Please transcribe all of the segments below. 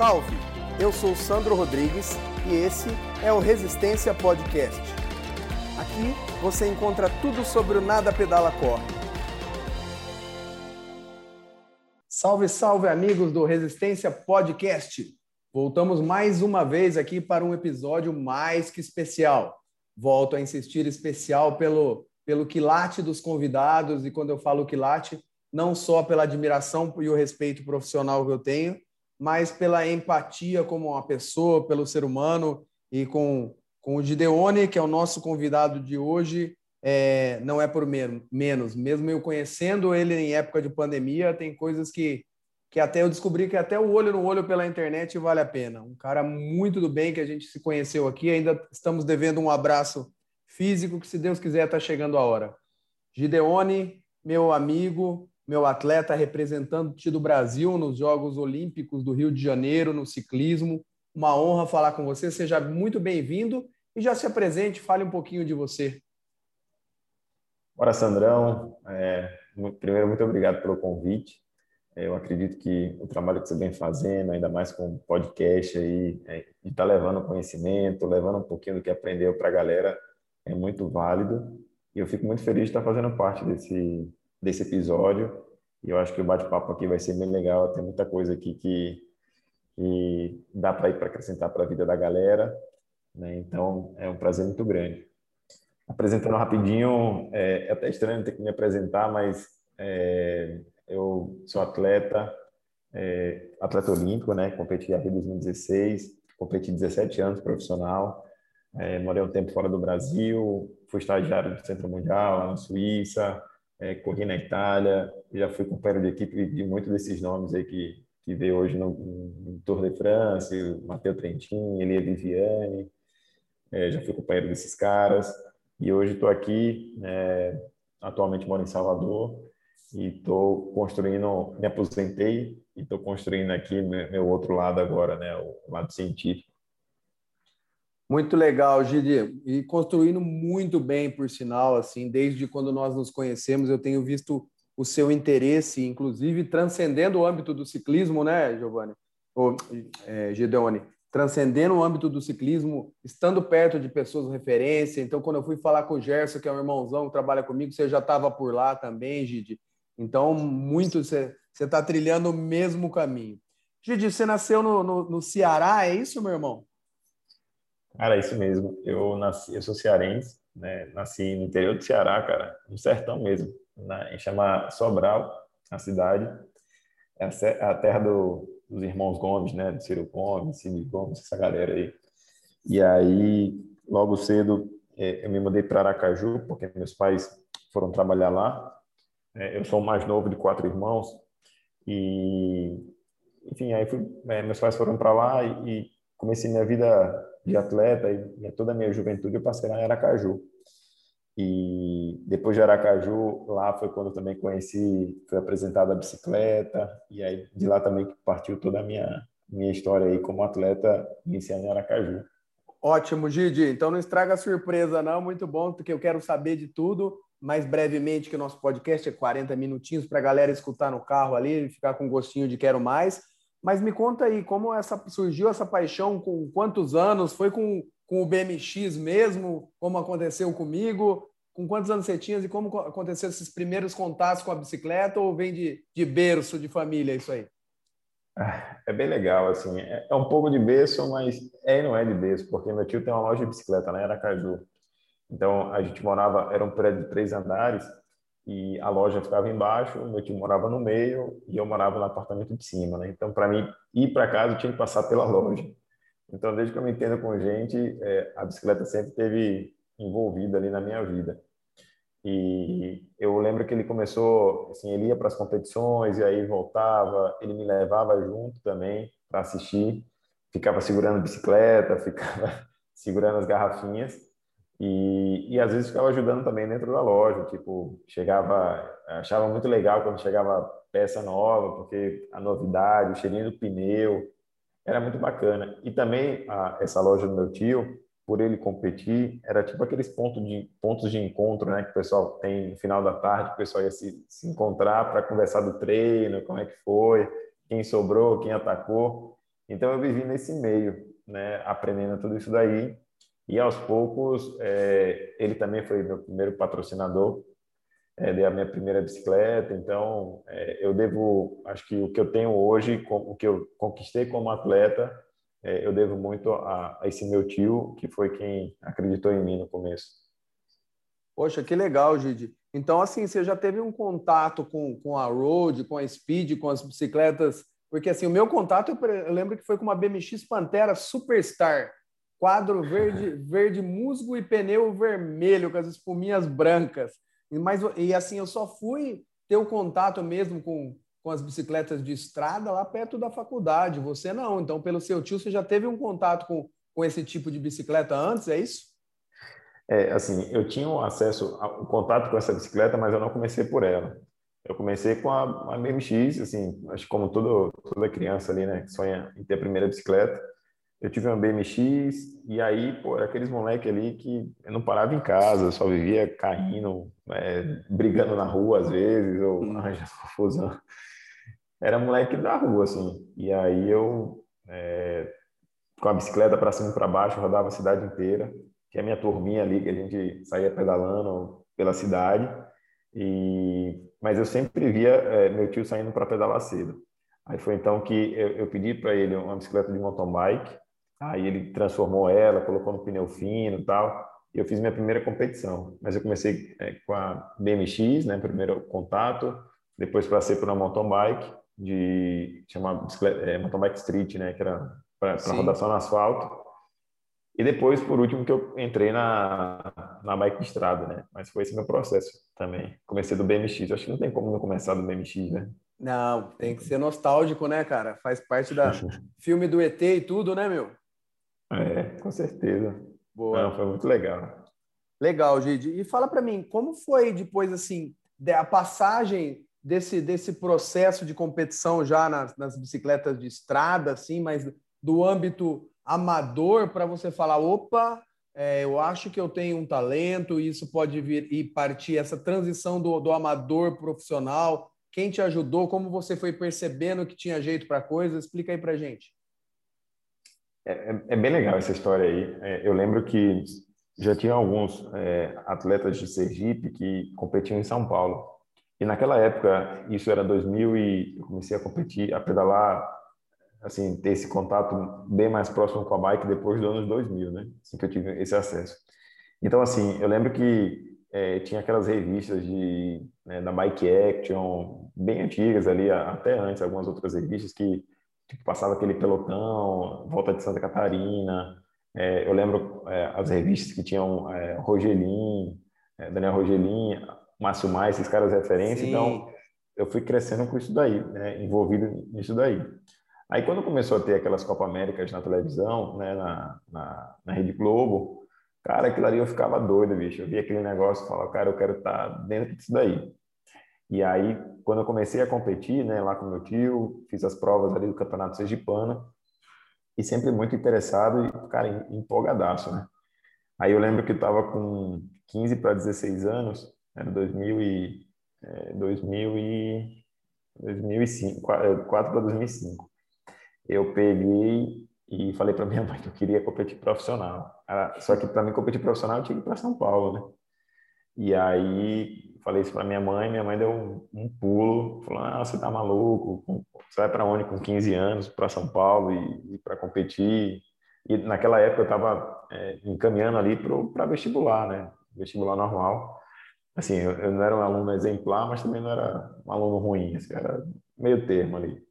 Salve! Eu sou Sandro Rodrigues e esse é o Resistência Podcast. Aqui você encontra tudo sobre o Nada Pedala Corre. Salve, salve, amigos do Resistência Podcast! Voltamos mais uma vez aqui para um episódio mais que especial. Volto a insistir especial pelo, pelo quilate dos convidados, e quando eu falo quilate, não só pela admiração e o respeito profissional que eu tenho, mas pela empatia como uma pessoa, pelo ser humano e com, com o Gideone, que é o nosso convidado de hoje, é, não é por menos. Mesmo eu conhecendo ele em época de pandemia, tem coisas que, que até eu descobri que até o olho no olho pela internet vale a pena. Um cara muito do bem que a gente se conheceu aqui, ainda estamos devendo um abraço físico que, se Deus quiser, está chegando a hora. Gideone, meu amigo, meu atleta representante do Brasil nos Jogos Olímpicos do Rio de Janeiro, no ciclismo. Uma honra falar com você. Seja muito bem-vindo e já se apresente, fale um pouquinho de você. Bora, Sandrão. É, primeiro, muito obrigado pelo convite. É, eu acredito que o trabalho que você vem fazendo, ainda mais com o podcast aí, é, de estar tá levando conhecimento, levando um pouquinho do que aprendeu para a galera, é muito válido. E eu fico muito feliz de estar fazendo parte desse, desse episódio. E eu acho que o bate-papo aqui vai ser bem legal. Tem muita coisa aqui que, que dá para ir para acrescentar para a vida da galera. Né? Então, é um prazer muito grande. Apresentando rapidinho, é, é até estranho ter que me apresentar, mas é, eu sou atleta, é, atleta olímpico, né? Competi em 2016, competi 17 anos profissional. É, morei um tempo fora do Brasil, fui estagiário do Centro Mundial lá na Suíça, é, corri na Itália, já fui companheiro de equipe de muitos desses nomes aí que, que veio hoje no, no Tour de France, Matteo Trentin, Elia Viviane, é, já fui companheiro desses caras, e hoje estou aqui, é, atualmente moro em Salvador, e estou construindo, me aposentei e estou construindo aqui meu, meu outro lado agora, né, o lado científico. Muito legal, Gidi. E construindo muito bem, por sinal, assim, desde quando nós nos conhecemos, eu tenho visto o seu interesse, inclusive transcendendo o âmbito do ciclismo, né, Giovanni? Ou, é, Gideone? Transcendendo o âmbito do ciclismo, estando perto de pessoas de referência. Então, quando eu fui falar com o Gerson, que é um irmãozão que trabalha comigo, você já estava por lá também, Gidi. Então, muito você está trilhando o mesmo caminho. Gidi, você nasceu no, no, no Ceará, é isso, meu irmão? Cara, é isso mesmo. Eu nasci, eu sou cearense, né? Nasci no interior do Ceará, cara, no sertão mesmo, na, chama Sobral, a cidade. É a, a terra do, dos irmãos Gomes, né? Do Ciro Gomes, Cid Gomes, essa galera aí. E aí, logo cedo, é, eu me mudei para Aracaju, porque meus pais foram trabalhar lá. É, eu sou o mais novo de quatro irmãos. E, enfim, aí fui, é, meus pais foram para lá e comecei minha vida de atleta e toda a minha juventude eu passei lá em Aracaju. E depois de Aracaju, lá foi quando eu também conheci, foi apresentada a bicicleta, e aí de lá também partiu toda a minha, minha história aí como atleta iniciando em Aracaju. Ótimo, Gigi. Então não estraga a surpresa, não. Muito bom, porque eu quero saber de tudo. Mais brevemente, que o nosso podcast é 40 minutinhos para a galera escutar no carro ali ficar com gostinho de quero mais. Mas me conta aí, como essa, surgiu essa paixão, com quantos anos? Foi com, com o BMX mesmo, como aconteceu comigo? Com quantos anos você tinha e como aconteceu esses primeiros contatos com a bicicleta? Ou vem de, de berço, de família, isso aí? Ah, é bem legal, assim, é, é um pouco de berço, mas é e não é de berço, porque meu tio tem uma loja de bicicleta, né, era Caju. Então, a gente morava, era um prédio de três andares, e a loja ficava embaixo, meu tio morava no meio e eu morava no apartamento de cima, né? Então, para mim ir para casa, eu tinha que passar pela loja. Então, desde que eu me entendo com gente, é, a bicicleta sempre teve envolvida ali na minha vida. E eu lembro que ele começou, assim, ele ia para as competições e aí voltava, ele me levava junto também para assistir, ficava segurando a bicicleta, ficava segurando as garrafinhas. E, e às vezes ficava ajudando também dentro da loja, tipo, chegava, achava muito legal quando chegava peça nova, porque a novidade, o cheirinho do pneu, era muito bacana. E também a, essa loja do meu tio, por ele competir, era tipo aqueles pontos de, pontos de encontro, né, que o pessoal tem no final da tarde, o pessoal ia se, se encontrar para conversar do treino, como é que foi, quem sobrou, quem atacou. Então eu vivi nesse meio, né, aprendendo tudo isso daí. E aos poucos, é, ele também foi meu primeiro patrocinador, é, a minha primeira bicicleta. Então é, eu devo, acho que o que eu tenho hoje, o que eu conquistei como atleta, é, eu devo muito a, a esse meu tio, que foi quem acreditou em mim no começo. Poxa, que legal, Gide. Então, assim, você já teve um contato com, com a Road, com a Speed, com as bicicletas? Porque, assim, o meu contato, eu, eu lembro que foi com uma BMX Pantera Superstar, quadro verde, verde musgo e pneu vermelho, com as espuminhas brancas. Mas, e, assim, eu só fui ter o contato mesmo com, com as bicicletas de estrada lá perto da faculdade. Você não. Então, pelo seu tio, você já teve um contato com, com esse tipo de bicicleta antes, é isso? É, assim, eu tinha um acesso, ao contato com essa bicicleta, mas eu não comecei por ela. Eu comecei com a, a BMX, assim, acho como todo, toda criança ali, né, que sonha em ter a primeira bicicleta. Eu tive uma BMX e aí, pô, era aqueles moleque ali que eu não parava em casa, só vivia caindo, é, brigando na rua às vezes, ou hum. arranjando confusão. Era moleque da rua, assim. E aí eu, é, com a bicicleta para cima e para baixo, rodava a cidade inteira tinha minha turminha ali que a gente saía pedalando pela cidade e mas eu sempre via é, meu tio saindo para pedalar cedo. Aí foi então que eu, eu pedi para ele uma bicicleta de mountain bike, aí ele transformou ela, colocou no pneu fino e tal, e eu fiz minha primeira competição. Mas eu comecei é, com a BMX, né, primeiro contato, depois passei por uma mountain bike de chamar é, mountain bike street, né, que era para rodação no asfalto. E depois, por último, que eu entrei na, na bike de estrada, né? Mas foi esse meu processo também. Comecei do BMX. Acho que não tem como não começar do BMX, né? Não, tem que ser nostálgico, né, cara? Faz parte da filme do ET e tudo, né, meu? É, com certeza. Boa. Não, foi muito legal. Legal, Gide. E fala para mim, como foi depois, assim, a passagem desse, desse processo de competição já nas, nas bicicletas de estrada, assim, mas do âmbito amador para você falar, opa, é, eu acho que eu tenho um talento, e isso pode vir e partir essa transição do, do amador profissional. Quem te ajudou? Como você foi percebendo que tinha jeito para coisa? Explica aí para gente. É, é, é, bem legal essa história aí. É, eu lembro que já tinha alguns é, atletas de Sergipe que competiam em São Paulo. E naquela época, isso era 2000 e eu comecei a competir, a pedalar assim, ter esse contato bem mais próximo com a bike depois dos anos 2000, né? Assim que eu tive esse acesso. Então, assim, eu lembro que é, tinha aquelas revistas de, né, da Bike Action, bem antigas ali, até antes, algumas outras revistas que tipo, passava aquele pelotão, Volta de Santa Catarina. É, eu lembro é, as revistas que tinham é, Rogelin, é, Daniel Rogelin, Márcio Mais, esses caras referência. Sim. Então, eu fui crescendo com isso daí, né, envolvido nisso daí. Aí quando começou a ter aquelas Copa Américas na televisão, né, na, na, na Rede Globo, cara, aquilo ali eu ficava doido, bicho. Eu via aquele negócio e falava, cara, eu quero estar tá dentro disso daí. E aí, quando eu comecei a competir, né, lá com meu tio, fiz as provas ali do Campeonato Sergipano, e sempre muito interessado e, cara, empolgadaço, né? Aí eu lembro que eu estava com 15 para 16 anos, era 2000 e, é, 2000 e 2005, 4 para 2005 eu peguei e falei para minha mãe que eu queria competir profissional. Só que para mim competir profissional eu tinha que ir para São Paulo, né? E aí falei isso para minha mãe, minha mãe deu um, um pulo, falou: "Ah, você tá maluco? Você vai para onde com 15 anos para São Paulo e, e para competir?" E naquela época eu estava é, encaminhando ali para vestibular, né? Vestibular normal. Assim, eu, eu, não era um aluno exemplar, mas também não era um aluno ruim, assim, era meio termo ali.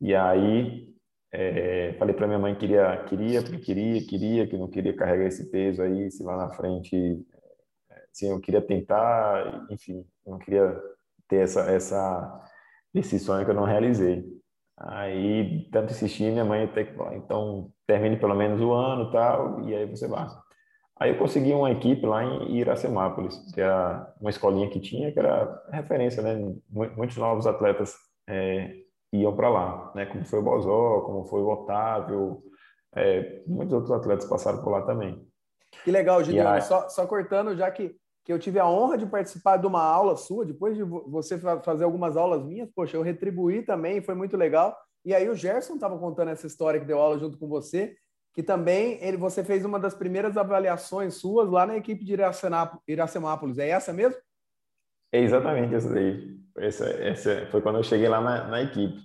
E aí é, falei para minha mãe que queria, queria, queria, queria, que não queria carregar esse peso aí, se lá na frente, assim, eu queria tentar, enfim, não queria ter essa, essa, esse sonho que eu não realizei. Aí, tanto insistir, minha mãe até que falou, então termine pelo menos o ano tal, e aí você vai. Aí eu consegui uma equipe lá em Iracemápolis, que era uma escolinha que tinha, que era referência, né? Muitos novos atletas é, iam para lá, né? Como foi o Bozó, como foi o Otávio, é, muitos outros atletas passaram por lá também. Que legal, Gideon. Aí... Só, só cortando, já que, que eu tive a honra de participar de uma aula sua, depois de você fazer algumas aulas minhas, poxa, eu retribuí também, foi muito legal. E aí o Gerson estava contando essa história que deu aula junto com você, que também ele, você fez uma das primeiras avaliações suas lá na equipe de Iracemápolis. É essa mesmo? É exatamente essa daí. Essa, essa foi quando eu cheguei lá na, na equipe.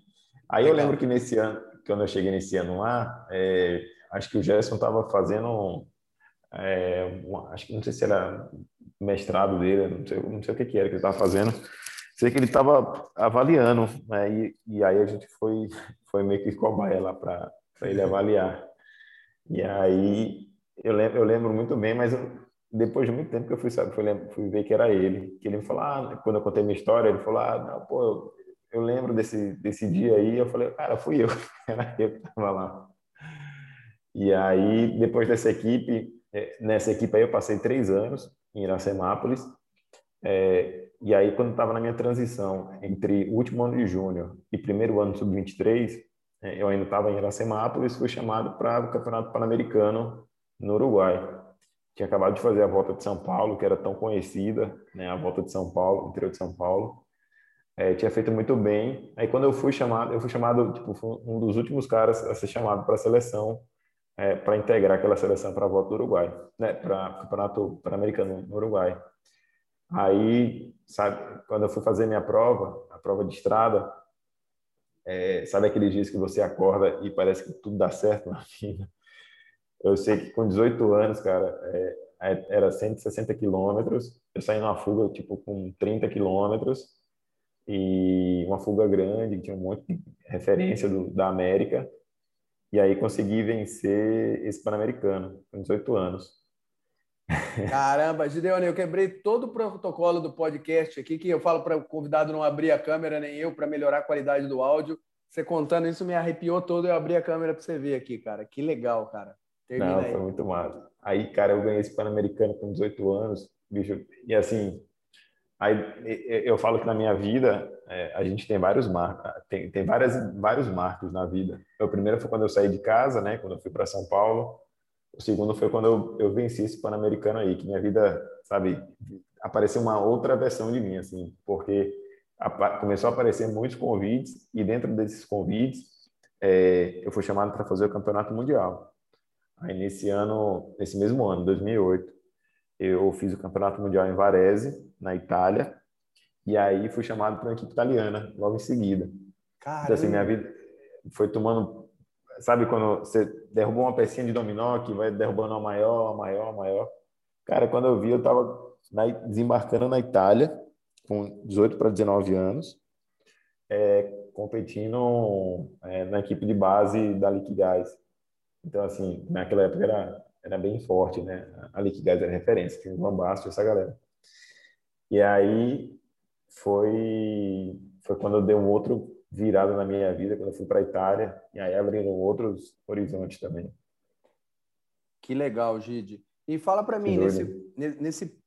Aí Legal. eu lembro que nesse ano, quando eu cheguei nesse ano lá, é, acho que o Gerson estava fazendo, é, uma, acho que não sei se era mestrado dele, não sei, não sei o que, que era que ele estava fazendo. Sei que ele estava avaliando, né? E, e, aí a gente foi, foi meio que cobaia lá para ele avaliar. E aí eu lembro, eu lembro muito bem, mas depois de muito tempo que eu fui, sabe, fui, fui, ver que era ele. Que ele me falou, ah, quando eu contei minha história, ele falou, ah, não, pô, eu, eu lembro desse, desse dia aí. Eu falei, cara, fui eu, era eu que estava lá. E aí, depois dessa equipe, é, nessa equipe aí eu passei três anos em Iracemápolis. É, e aí, quando estava na minha transição entre o último ano de júnior e primeiro ano sub-23, é, eu ainda estava em Iracemápolis, fui chamado para o Campeonato Pan-Americano no Uruguai. Tinha acabado de fazer a volta de São Paulo, que era tão conhecida, né, a volta de São Paulo, interior de São Paulo. É, tinha feito muito bem. Aí quando eu fui chamado, eu fui chamado, tipo, fui um dos últimos caras a ser chamado para a seleção, é, para integrar aquela seleção para a volta do Uruguai, né, para o Campeonato Pan-Americano no Uruguai. Aí, sabe, quando eu fui fazer minha prova, a prova de estrada, é, sabe aqueles dias que você acorda e parece que tudo dá certo na vida? Eu sei que com 18 anos, cara, é, é era 160 quilômetros, eu saí numa fuga, tipo, com 30 quilômetros, e uma fuga grande, tinha um monte de referência do, da América, e aí consegui vencer esse Pan-Americano, com 18 anos. Caramba, Gideone, eu quebrei todo o protocolo do podcast aqui, que eu falo para o convidado não abrir a câmera, nem eu, para melhorar a qualidade do áudio. Você contando isso me arrepiou todo, eu abri a câmera para você ver aqui, cara. Que legal, cara. Termina não, aí. foi muito massa. Aí, cara, eu ganhei esse Pan-Americano com 18 anos, bicho, e assim, aí eu falo que na minha vida é, a gente tem vários marcos, tem, tem várias, vários marcos na vida. O primeiro foi quando eu saí de casa, né, quando eu fui para São Paulo, o segundo foi quando eu, eu venci esse Pan-Americano aí, que minha vida, sabe, apareceu uma outra versão de mim, assim, porque a, começou a aparecer muitos convites e dentro desses convites é, eu fui chamado para fazer o Campeonato Mundial. Aí nesse ano, nesse mesmo ano, 2008, eu fiz o Campeonato Mundial em Varese, na Itália, e aí fui chamado para uma equipe italiana logo em seguida. Caramba. Então assim, minha vida foi tomando sabe quando você derrubou uma pecinha de dominó que vai derrubando a maior, a maior, a maior. Cara, quando eu vi, eu estava desembarcando na Itália, com 18 para 19 anos, é, competindo é, na equipe de base da Liquigás. Então, assim, naquela época era, era bem forte, né? A Liquigás era referência, tinha o Van Basto, essa galera. E aí foi, foi quando eu dei um outro virada na minha vida quando eu fui para a Itália e aí abrindo outros horizontes também. Que legal, Gide. E fala para mim, nesse, nesse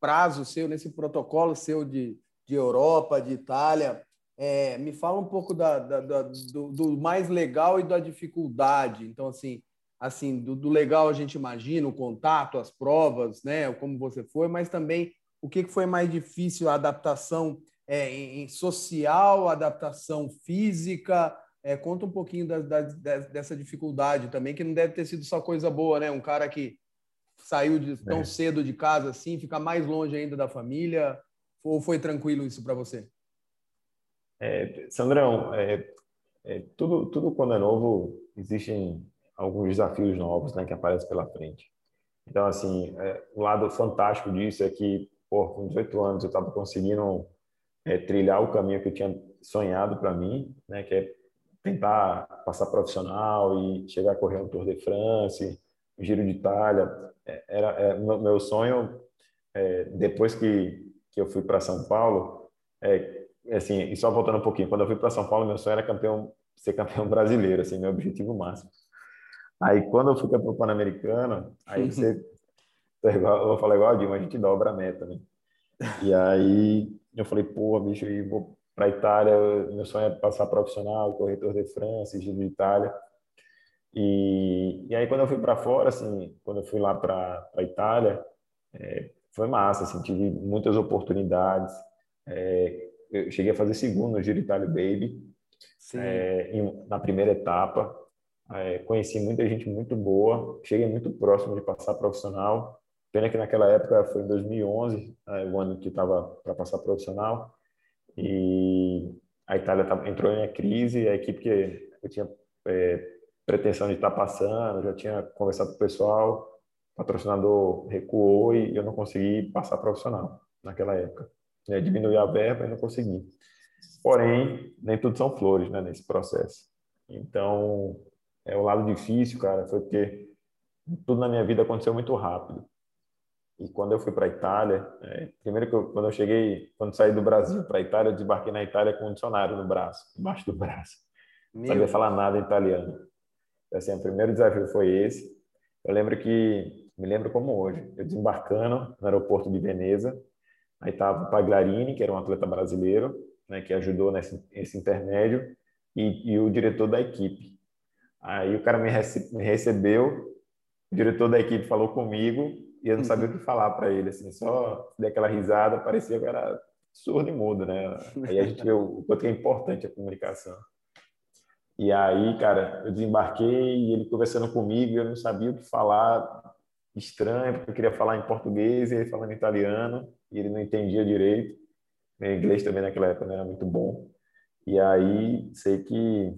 prazo seu, nesse protocolo seu de, de Europa, de Itália, é, me fala um pouco da, da, da do, do, mais legal e da dificuldade. Então, assim, assim do, do, legal a gente imagina, o contato, as provas, né, como você foi, mas também o que foi mais difícil, a adaptação é, em, social, adaptação física. É, conta um pouquinho da, da, dessa dificuldade também, que não deve ter sido só coisa boa, né? Um cara que saiu de, tão é. cedo de casa assim, fica mais longe ainda da família. Ou foi tranquilo isso para você? É, Sandrão, é, é, tudo, tudo quando é novo, existem alguns desafios novos né, que aparecem pela frente. Então, assim, é, o lado fantástico disso é que, pô, com 18 anos eu estava conseguindo é, trilhar o caminho que eu tinha sonhado para mim, né, que é tentar passar profissional e chegar a correr um Tour de France, um Giro de Itália. É, era, é, meu sonho, é, depois que, que eu fui para São Paulo, é, assim, e só voltando um pouquinho, quando eu fui para São Paulo, meu sonho era campeão, ser campeão brasileiro, assim, meu objetivo máximo. Aí, quando eu fui para o Pan-Americano, aí você, eu vou falar igual a Dilma, a gente dobra a meta, né? E aí, eu falei, pô, bicho, eu vou para Itália, meu sonho é passar profissional, corretor de França, Giro de Itália. E, e aí quando eu fui para fora, assim, quando eu fui lá para a Itália, é, foi massa, assim, tive muitas oportunidades. É, eu cheguei a fazer segundo no Giro Itália Baby. é, em, na primeira etapa. É, conheci muita gente muito boa, cheguei muito próximo de passar profissional. Pena que naquela época foi em 2011, é, o ano que estava para passar profissional, e a Itália entrou em crise. A equipe que eu tinha é, pretensão de estar passando, já tinha conversado com o pessoal, o patrocinador recuou e eu não consegui passar profissional naquela época. É, diminuí a verba e não consegui. Porém, nem tudo são flores né, nesse processo. Então, é o lado difícil, cara, foi porque tudo na minha vida aconteceu muito rápido. E quando eu fui para a Itália, é, primeiro que eu, quando eu cheguei, quando saí do Brasil para a Itália, eu desembarquei na Itália com um dicionário no braço, embaixo do braço. Não sabia falar nada italiano. Então, assim, o primeiro desafio foi esse. Eu lembro que, me lembro como hoje, eu desembarcando no aeroporto de Veneza, aí estava o Pagliarini, que era um atleta brasileiro, né, que ajudou nesse, nesse intermédio, e, e, o diretor da equipe. Aí o cara me, rece, me recebeu, o diretor da equipe falou comigo, e eu não sabia o que falar para ele, assim, só dei aquela risada, parecia que era surdo e mudo, né? Aí a gente vê o quanto é importante a comunicação. E aí, cara, eu desembarquei e ele conversando comigo, eu não sabia o que falar, estranho, porque eu queria falar em português e ele falando italiano, e ele não entendia direito. Meu inglês também naquela época não era muito bom. E aí, sei que,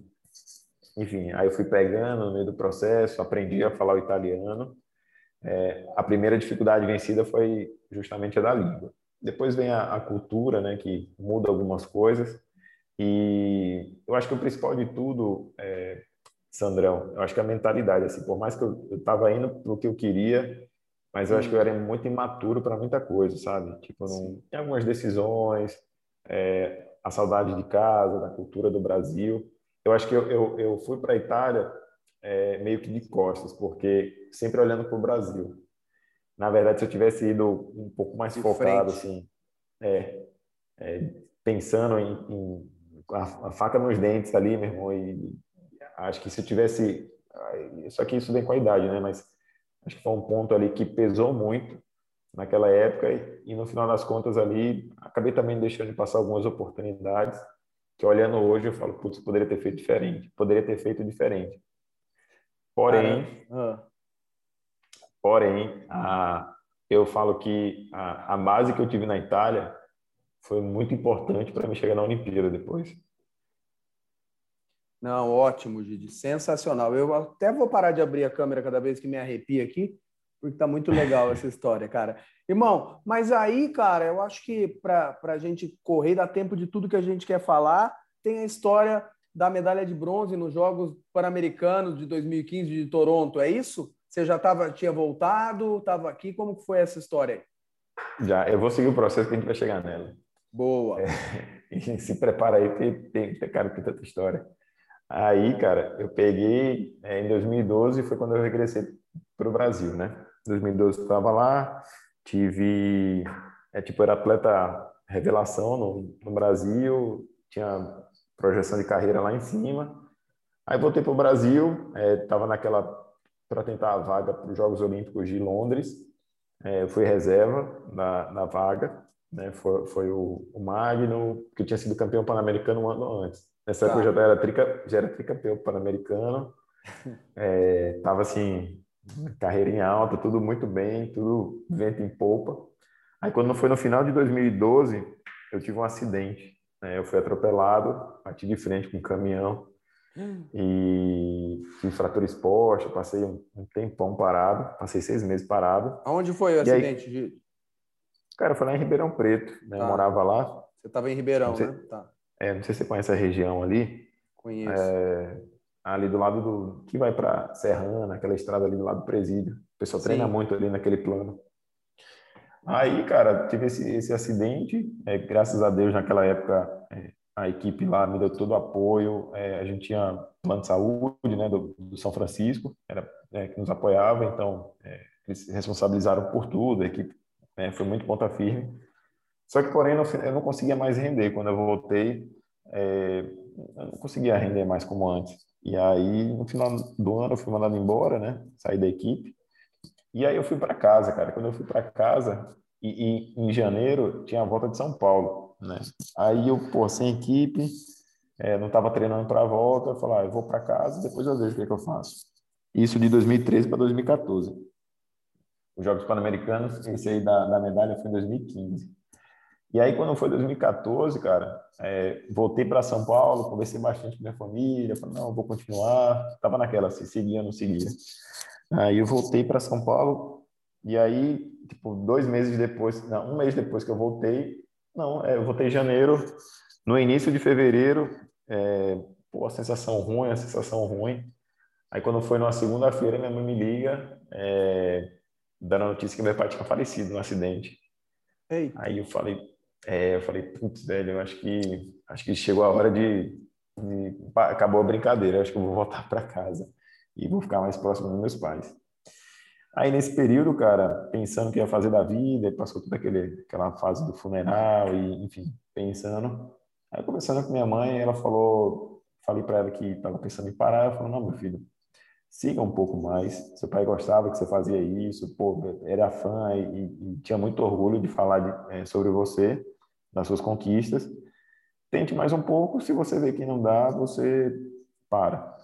enfim, aí eu fui pegando no meio do processo, aprendi a falar o italiano. É, a primeira dificuldade vencida foi justamente a da língua. Depois vem a, a cultura, né, que muda algumas coisas. E eu acho que o principal de tudo, é, Sandrão, eu acho que a mentalidade, assim, por mais que eu estava indo para o que eu queria, mas eu acho que eu era muito imaturo para muita coisa, sabe? Tipo, não, tem algumas decisões, é, a saudade de casa, da cultura do Brasil. Eu acho que eu, eu, eu fui para a Itália é, meio que de costas, porque sempre olhando para o Brasil. Na verdade, se eu tivesse ido um pouco mais de focado, frente. assim, é, é, pensando em, em a, a, faca nos dentes ali, meu irmão, e acho que se eu tivesse, só que isso vem com a idade, né? Mas Acho que foi um ponto ali que pesou muito naquela época e, e no final das contas ali acabei também deixando de passar algumas oportunidades que olhando hoje eu falo, putz, poderia ter feito diferente, poderia ter feito diferente. Porém, ah. Porém, a, eu falo que a, a base que eu tive na Itália foi muito importante para me chegar na Olimpíada depois. Não, ótimo, Gide. Sensacional. Eu até vou parar de abrir a câmera cada vez que me arrepia aqui, porque tá muito legal essa história, cara. Irmão, mas aí, cara, eu acho que para a gente correr, dá tempo de tudo que a gente quer falar. Tem a história da medalha de bronze nos Jogos Pan-Americanos de 2015 de Toronto, é isso? Você já tava, tinha voltado, estava aqui, como que foi essa história Já, eu vou seguir o processo que a gente vai chegar nela. Boa. É, se prepara aí, tem, tem, tem cara que tanta história. Aí, cara, eu peguei é, em 2012 foi quando eu regressei para o Brasil, né? Em 2012 eu estava lá, tive, é tipo, era atleta revelação no, no Brasil, tinha projeção de carreira lá em cima. Aí voltei para o Brasil, estava é, naquela para tentar a vaga para os Jogos Olímpicos de Londres. É, fui reserva na, na vaga, né? Foi, foi o, o Magno, que tinha sido campeão pan-americano um ano antes. Nessa tá. época eu já era, trica, já era tricampeão pan-americano. É, tava assim, carreira em alta, tudo muito bem, tudo vento em polpa. Aí quando foi no final de 2012, eu tive um acidente. Né? Eu fui atropelado, bati de frente com um caminhão e tive fratura exposta, passei um, um tempão parado, passei seis meses parado. Aonde foi o acidente, aí, Cara, foi lá em Ribeirão Preto, né? Tá. Eu morava lá. Você estava em Ribeirão, né? Tá. É, não sei se você conhece a região ali. Conheço. É, ali do lado do. que vai para Serrana, aquela estrada ali do lado do presídio. O pessoal Sim. treina muito ali naquele plano. Aí, cara, tive esse, esse acidente. É, graças a Deus, naquela época, é, a equipe lá me deu todo o apoio. É, a gente tinha plano de saúde né, do, do São Francisco, era, é, que nos apoiava, então é, eles se responsabilizaram por tudo. A equipe né, foi muito ponta firme. Só que, porém, eu não conseguia mais render. Quando eu voltei, é, eu não conseguia render mais como antes. E aí, no final do ano, eu fui mandado embora, né? Saí da equipe. E aí eu fui para casa, cara. Quando eu fui para casa, e, e, em janeiro tinha a volta de São Paulo, né? Aí eu, pô, sem equipe, é, não estava treinando para a volta, eu falei, ah, eu vou para casa, depois eu vejo o que, é que eu faço. Isso de 2013 para 2014. Os Jogos Pan-Americanos, esse aí da, da medalha foi em 2015. E aí, quando foi 2014, cara, é, voltei para São Paulo, conversei bastante com minha família, falei, não, vou continuar. Tava naquela, se seguia ou não seguia. Aí eu voltei para São Paulo, e aí, tipo, dois meses depois, não, um mês depois que eu voltei, não, é, eu voltei em janeiro, no início de fevereiro, é, pô, a sensação ruim, a sensação ruim. Aí quando foi numa segunda-feira, minha mãe me liga, é, dando a notícia que meu pai tinha falecido no acidente. Aí eu falei, é, eu falei, putz, velho, eu acho que acho que chegou a hora de, de acabou a brincadeira, acho que eu vou voltar para casa e vou ficar mais próximo dos meus pais. Aí nesse período, cara, pensando o que ia fazer da vida, passou toda aquele, aquela fase do funeral e, enfim, pensando. Aí conversando com minha mãe, ela falou, falei para ela que estava pensando em parar, ela falou: "Não, meu filho, siga um pouco mais. Seu pai gostava que você fazia isso, pô, era fã e, e tinha muito orgulho de falar de, é, sobre você, das suas conquistas. Tente mais um pouco, se você vê que não dá, você para.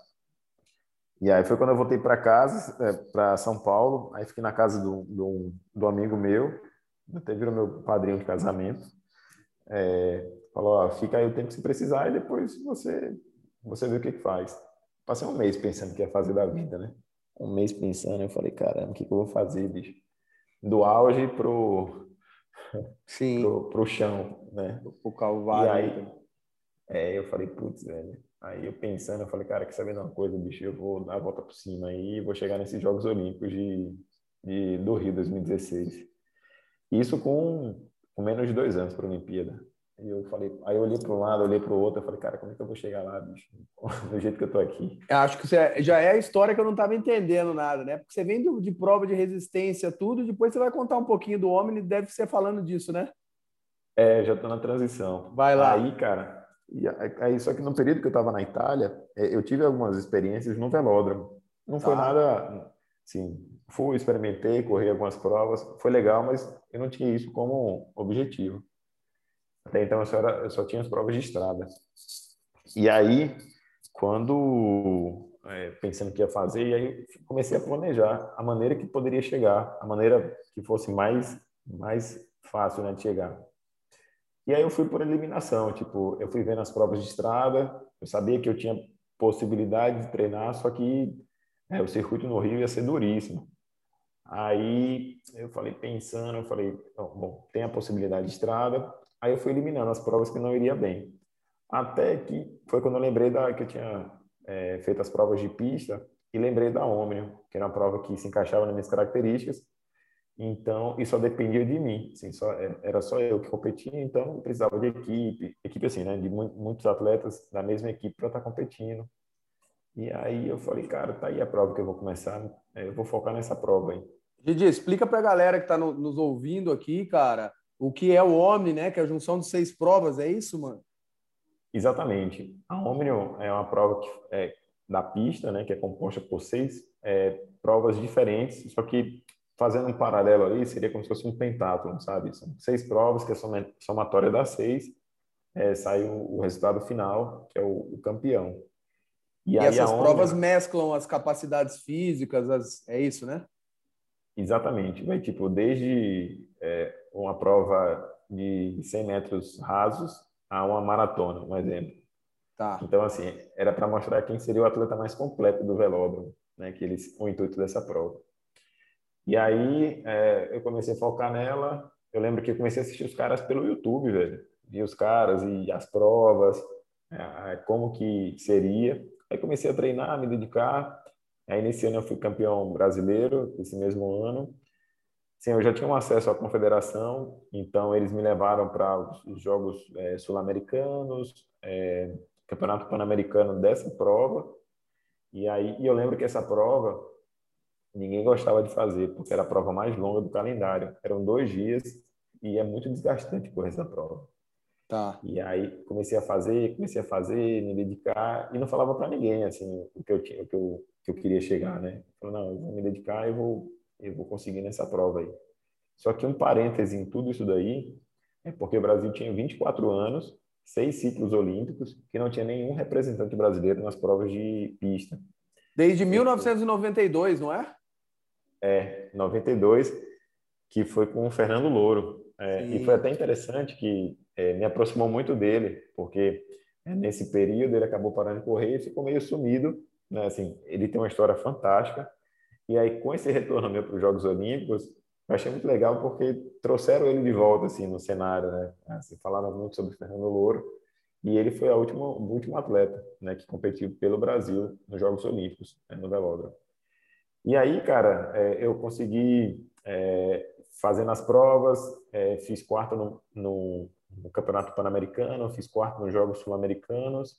E aí foi quando eu voltei para casa, é, para São Paulo, aí fiquei na casa do, do, do amigo meu, até virou meu padrinho de casamento. É, falou, ó, fica aí o tempo que você precisar e depois você, você vê o que, que faz. Passei um mês pensando o que ia fazer da vida, né? Um mês pensando, eu falei, caramba, o que, que eu vou fazer, bicho? Do auge pro, Sim. pro, pro chão, né? O calvário. E aí, né? é, eu falei, putz, velho, Aí eu pensando, eu falei, cara, quer saber de uma coisa, bicho? Eu vou dar a volta por cima aí e vou chegar nesses Jogos Olímpicos de, de, do Rio 2016. Isso com, com menos de dois anos para a Olimpíada. E eu falei, aí eu olhei para um lado, olhei para o outro, eu falei, cara, como é que eu vou chegar lá, bicho? Do jeito que eu tô aqui. Eu acho que já é a história que eu não estava entendendo nada, né? Porque você vem de, de, prova de resistência, tudo, depois você vai contar um pouquinho do homem e deve ser falando disso, né? É, já estou na transição. Vai lá. Aí, cara, e aí, só que no período que eu estava na Itália, é, eu tive algumas experiências no velódromo. Não foi tá. nada, assim, fui, experimentei, corri algumas provas, foi legal, mas eu não tinha isso como objetivo. Até então eu só, era, eu só tinha as provas de estrada. E aí, quando é, pensando o que ia fazer, e aí comecei a planejar a maneira que poderia chegar, a maneira que fosse mais mais fácil né, de chegar. E aí eu fui por eliminação, tipo, eu fui vendo as provas de estrada, eu sabia que eu tinha possibilidade de treinar, só que é, o circuito no Rio ia ser duríssimo. Aí eu falei, pensando, eu falei, bom, tem a possibilidade de estrada. Aí eu fui eliminando as provas que não iria bem. Até que foi quando eu lembrei da, que eu tinha é, feito as provas de pista e lembrei da Omnium, que era uma prova que se encaixava nas minhas características. Então, isso só dependia de mim, assim, só, é, era só eu que competia, então precisava de equipe, equipe assim, né, de muitos atletas da mesma equipe para estar tá competindo. E aí eu falei, cara, tá aí a prova que eu vou começar, é, eu vou focar nessa prova aí. Didi, explica para a galera que está no, nos ouvindo aqui, cara, o que é o Omni, né, que é a junção de seis provas, é isso, mano? Exatamente. A Omni é uma prova que é da pista, né, que é composta por seis é, provas diferentes, só que fazendo um paralelo ali, seria como se fosse um pentátlon, sabe? São seis provas, que é somatória das seis, é, sai o, o, resultado final, que é o, o campeão. E, e essas provas mesclam as capacidades físicas, as... é isso, né? Exatamente. Vai, tipo, desde é, uma prova de 100 metros rasos a uma maratona, um exemplo. Tá. Então, assim, era para mostrar quem seria o atleta mais completo do velódromo, né? Que eles, o intuito dessa prova. E aí é, eu comecei a focar nela. Eu lembro que eu comecei a assistir os caras pelo YouTube, velho. Vi os caras e as provas, é, como que seria. Aí comecei a treinar, me dedicar. Aí nesse ano eu fui campeão brasileiro, esse mesmo ano. Sim, eu já tinha um acesso à confederação, então eles me levaram para os Jogos é, Sul-Americanos, é, Campeonato Pan-Americano dessa prova. E aí e eu lembro que essa prova ninguém gostava de fazer, porque era a prova mais longa do calendário. Eram dois dias e é muito desgastante correr essa prova. Tá. E aí comecei a fazer, comecei a fazer, me dedicar e não falava para ninguém assim o que eu tinha, o que eu, que eu queria chegar, né? Falei, não, eu vou me dedicar e vou eu vou conseguir nessa prova aí. Só que um parêntese em tudo isso daí é porque o Brasil tinha 24 anos seis ciclos olímpicos que não tinha nenhum representante brasileiro nas provas de pista. Desde 1992, não é? É, 92, que foi com o Fernando Louro. É, e foi até interessante que é, me aproximou muito dele, porque é, nesse período ele acabou parando de correr e ficou meio sumido. Né? Assim, ele tem uma história fantástica. E aí, com esse retorno meu para os Jogos Olímpicos, eu achei muito legal porque trouxeram ele de volta assim no cenário, né? Assim, falaram muito sobre o Fernando Louro e ele foi a última, o último atleta, né, que competiu pelo Brasil nos Jogos Olímpicos né, no velódromo. E aí, cara, é, eu consegui é, fazendo as provas, é, fiz quarto no, no, no Campeonato Pan-Americano, fiz quarto nos Jogos Sul-Americanos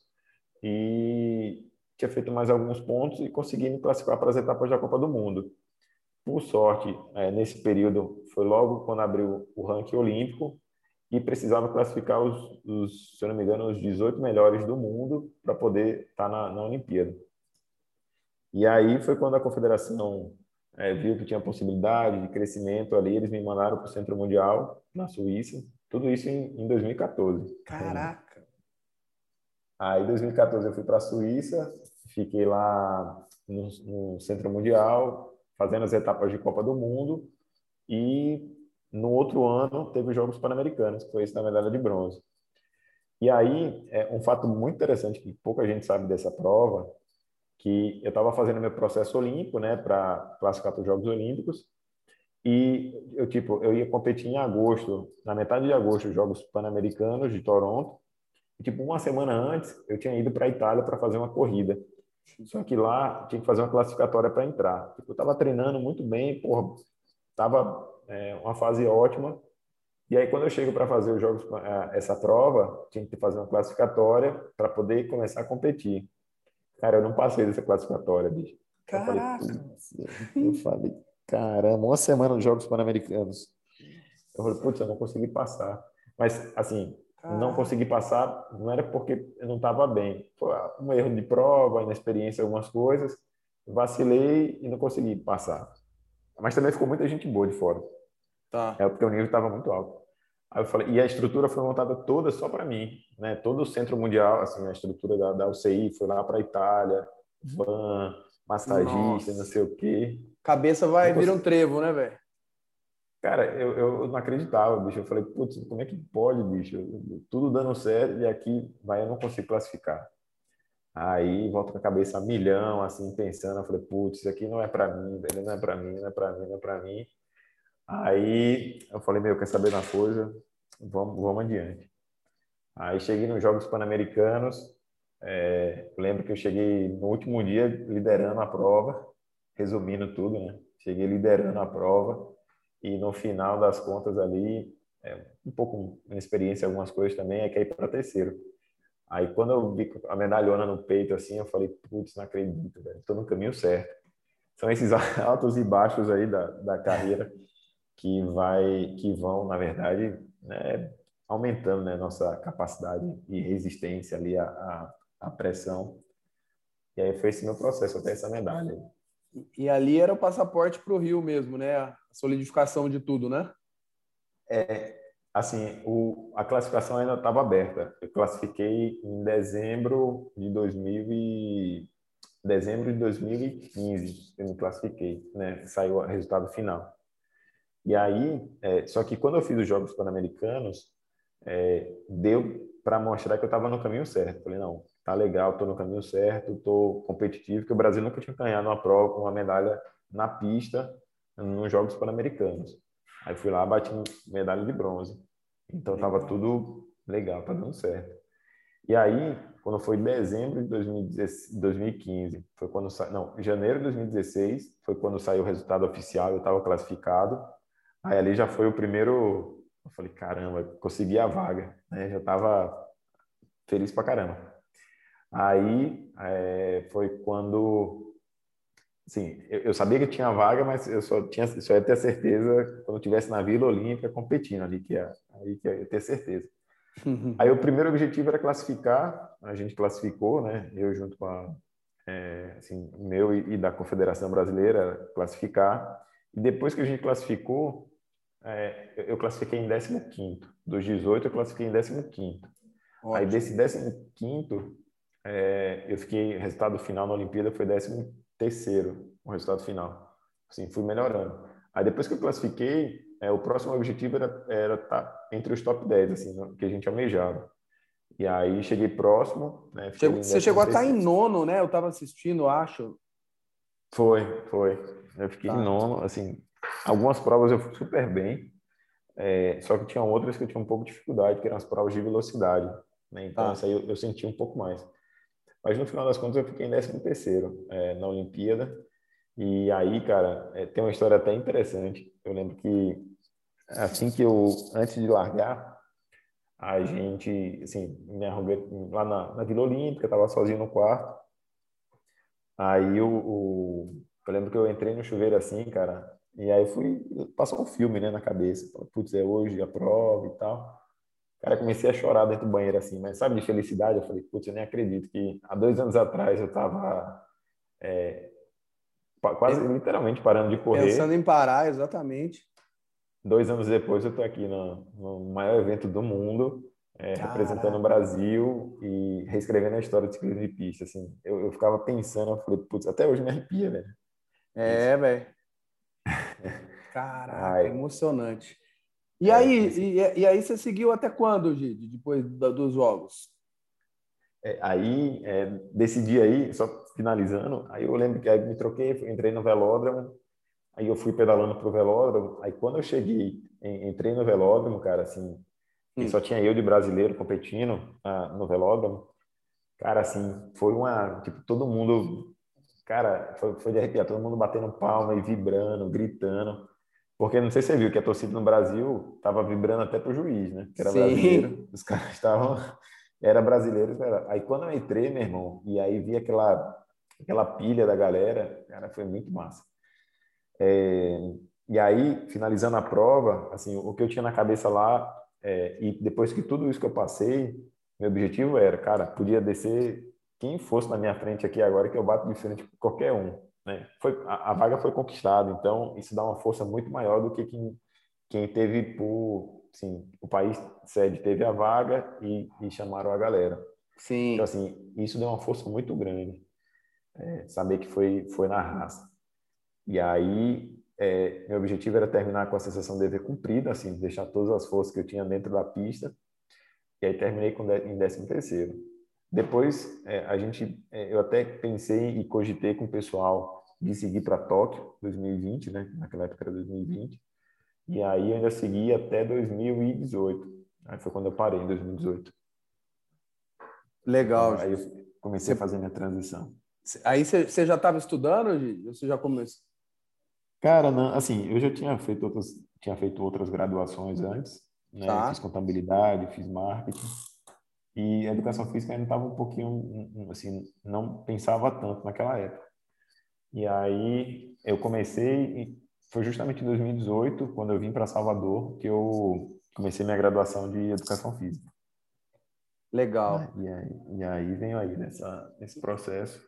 e tinha feito mais alguns pontos e consegui me classificar para as etapas da Copa do Mundo. Por sorte, é, nesse período, foi logo quando abriu o ranking olímpico e precisava classificar os, os se eu não me engano, os 18 melhores do mundo para poder estar tá na, na Olimpíada. E aí foi quando a confederação é, viu que tinha possibilidade de crescimento ali, eles me mandaram para o Centro Mundial na Suíça, tudo isso em, em 2014. Caraca! Aí, em 2014, eu fui para a Suíça, fiquei lá no, no Centro Mundial, fazendo as etapas de Copa do Mundo e no outro ano teve os Jogos Pan-Americanos, que foi esse da medalha de bronze. E aí, é um fato muito interessante que pouca gente sabe dessa prova, que eu estava fazendo meu processo olímpico, né, para classificar para os Jogos Olímpicos, e eu tipo, eu ia competir em agosto, na metade de agosto, os Jogos Pan-Americanos de Toronto. E, tipo, uma semana antes, eu tinha ido para a Itália para fazer uma corrida. Só que lá tinha que fazer uma classificatória para entrar. Tipo, eu estava treinando muito bem, porra, tava é, uma fase ótima. E aí quando eu chego para fazer os jogos, é, essa prova, tinha que fazer uma classificatória para poder começar a competir. Cara, eu não passei dessa classificatória, bicho. Caraca! Eu falei, eu falei caramba, uma semana de Jogos Pan-Americanos. Eu falei, putz, eu não consegui passar. Mas, assim, não consegui passar não era porque eu não estava bem. Foi um erro de prova, inexperiência, algumas coisas. Vacilei e não consegui passar. Mas também ficou muita gente boa de fora. Tá. É porque o nível estava muito alto. Aí eu falei, e a estrutura foi montada toda só para mim, né? Todo o centro mundial, assim, a estrutura da, da UCI foi lá para Itália, van, massagista, Nossa. não sei o quê. Cabeça vai vir um trevo, né, velho? Cara, eu, eu não acreditava, bicho. Eu falei, putz, como é que pode, bicho? Tudo dando certo e aqui vai eu não consigo classificar. Aí volto com a cabeça a milhão, assim, pensando. Eu falei, putz, isso aqui não é para mim, velho, não é para mim, não é para mim, não é para mim. Aí eu falei, meu, quer saber uma coisa? Vamos, vamos adiante. Aí cheguei nos Jogos Pan-Americanos. É, lembro que eu cheguei no último dia liderando a prova, resumindo tudo, né? Cheguei liderando a prova e no final das contas ali, é, um pouco uma experiência, algumas coisas também, é que ir para terceiro. Aí quando eu vi a medalhona no peito assim, eu falei, putz, não acredito, velho, no caminho certo. São esses altos e baixos aí da, da carreira que vai, que vão, na verdade, né, aumentando né, nossa capacidade e resistência ali à, à, à pressão. E aí foi esse meu processo até essa medalha. E ali era o passaporte para o Rio mesmo, né? A solidificação de tudo, né? É, assim, o, a classificação ainda estava aberta. Eu classifiquei em dezembro de 2000 e, dezembro de 2015. Eu me classifiquei, né? Saiu o resultado final. E aí, é, só que quando eu fiz os Jogos Pan-Americanos, é, deu para mostrar que eu estava no caminho certo. Falei, não, tá legal, tô no caminho certo, tô competitivo, que o Brasil nunca tinha ganhado uma prova, uma medalha na pista nos Jogos Pan-Americanos. Aí fui lá, bati medalha de bronze. Então tava tudo legal, tá dando certo. E aí, quando foi dezembro de 2015, foi quando sa... não, janeiro de 2016 foi quando saiu o resultado oficial, eu estava classificado. Aí ali já foi o primeiro, eu falei, caramba, consegui a vaga, né? Já estava feliz pra caramba. Aí é, foi quando, assim, eu, eu, sabia que tinha vaga, mas eu só tinha, só ia ter certeza quando eu estivesse na Vila Olímpica competindo ali, que ia, aí que ia ter certeza. Uhum. Aí o primeiro objetivo era classificar, a gente classificou, né? Eu junto com a, é, assim, meu e, e, da Confederação Brasileira classificar. E depois que a gente classificou, é, eu classifiquei em 15º. Dos 18 eu classifiquei em 15º. Ótimo. Aí desse 15 quinto, é, eu fiquei, resultado final na Olimpíada foi 13 terceiro, o resultado final. Assim, fui melhorando. Aí depois que eu classifiquei, é, o próximo objetivo era estar tá entre os top 10, assim, que a gente almejava. E aí cheguei próximo. Né, você chegou a estar em nono, né? Eu estava assistindo, acho. Foi, foi. Eu fiquei tá. em nono, assim, algumas provas eu fui super bem, é, só que tinha outras que eu tinha um pouco de dificuldade, que eram as provas de velocidade, né? Então, tá. isso aí eu, eu, senti um pouco mais. Mas no final das contas eu fiquei em 13 terceiro é, na Olimpíada. E aí, cara, é, tem uma história até interessante. Eu lembro que assim que eu, antes de largar, a gente, assim, me arrumei lá na, na Vila Olímpica, estava sozinho no quarto. Aí o, o, eu lembro que eu entrei no chuveiro assim, cara, e aí fui, passou um filme, né, na cabeça. Putz, é hoje a prova e tal. Cara, comecei a chorar dentro do banheiro assim, mas sabe de felicidade? Eu falei, putz, eu nem acredito que há dois anos atrás eu tava é, quase literalmente parando de correr. Pensando em parar, exatamente. Dois anos depois eu tô aqui no, no maior evento do mundo, é, representando o Brasil e reescrevendo a história do ciclismo de pista. Assim, eu, eu ficava pensando, eu falei, putz, até hoje me arrepia, velho. É, velho. Caraca, Ai. emocionante. E é, aí, e, e, aí você seguiu até quando, Gide, depois dos jogos? É, aí, é, desse dia aí, só finalizando, aí eu lembro que aí me troquei, entrei no velódromo, aí eu fui pedalando pro velódromo, aí quando eu cheguei, entrei no velódromo, cara, assim, hum. só tinha eu de brasileiro competindo ah, no velódromo, cara, assim, foi uma, tipo, todo mundo, cara, foi, foi de arrepiar, todo mundo batendo palma e vibrando, gritando, porque não sei se você viu que a torcida no Brasil estava vibrando até pro juiz, né? Que era Sim. brasileiro. Os caras estavam. Era brasileiro. Era... Aí quando eu entrei, meu irmão, e aí vi aquela, aquela pilha da galera, cara, foi muito massa. É... E aí, finalizando a prova, assim, o que eu tinha na cabeça lá, é... e depois que tudo isso que eu passei, meu objetivo era, cara, podia descer quem fosse na minha frente aqui agora, que eu bato de frente com qualquer um. Né? Foi, a, a, vaga foi conquistada, então isso dá uma força muito maior do que quem, quem teve por, assim, o país sede teve a vaga e, e chamaram a galera. Sim. Então, assim, isso deu uma força muito grande, é, saber que foi, foi na raça. E aí, é, meu objetivo era terminar com a sensação de dever cumprido, assim, deixar todas as forças que eu tinha dentro da pista, e aí terminei com em 13 terceiro. Depois, é, a gente, é, eu até pensei e cogitei com o pessoal de seguir para Tóquio 2020, né? Naquela época era 2020. E aí eu ainda segui até 2018. Aí foi quando eu parei em 2018. Legal. Aí eu comecei a fazer minha transição. Aí você já estava estudando, Gigi? Você já começou? Cara, não, assim, eu já tinha feito outras, tinha feito outras graduações antes, né? Tá. Fiz contabilidade, fiz marketing. E a educação física ainda estava um pouquinho, assim, não pensava tanto naquela época. E aí eu comecei, foi justamente em 2018, quando eu vim para Salvador, que eu comecei minha graduação de Educação Física. Legal. E aí, e aí venho aí nessa, nesse processo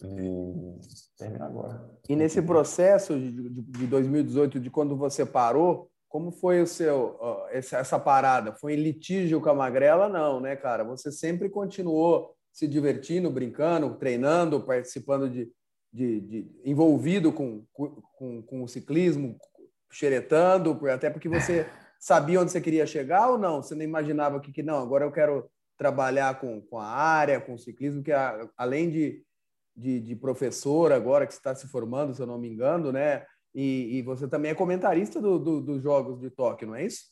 de terminar agora. E nesse processo de, de 2018, de quando você parou, como foi o seu essa, essa parada? Foi em litígio com a Magrela? Não, né, cara? Você sempre continuou se divertindo, brincando, treinando, participando de, de, de envolvido com, com, com o ciclismo, xeretando, até porque você sabia onde você queria chegar ou não? Você não imaginava que, que não, agora eu quero trabalhar com, com a área, com o ciclismo, que a, além de, de, de, professor agora que está se formando, se eu não me engano, né? E, e você também é comentarista do, do, dos Jogos de Tóquio, não é isso?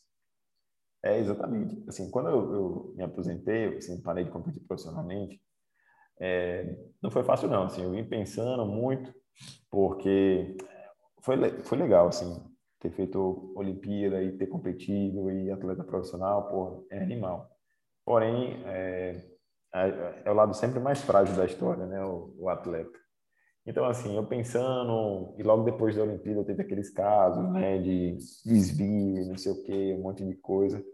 É, exatamente. Assim, quando eu, eu me aposentei, assim, parei de competir profissionalmente, é, não foi fácil não, assim, eu vim pensando muito, porque foi, foi legal, assim, ter feito Olimpíada e ter competido e atleta profissional, pô, é animal. Porém, é, é, é, o lado sempre mais frágil da história, né, o, o, atleta. Então, assim, eu pensando, e logo depois da Olimpíada teve aqueles casos, né, de desvio, não sei o quê, um monte de coisa,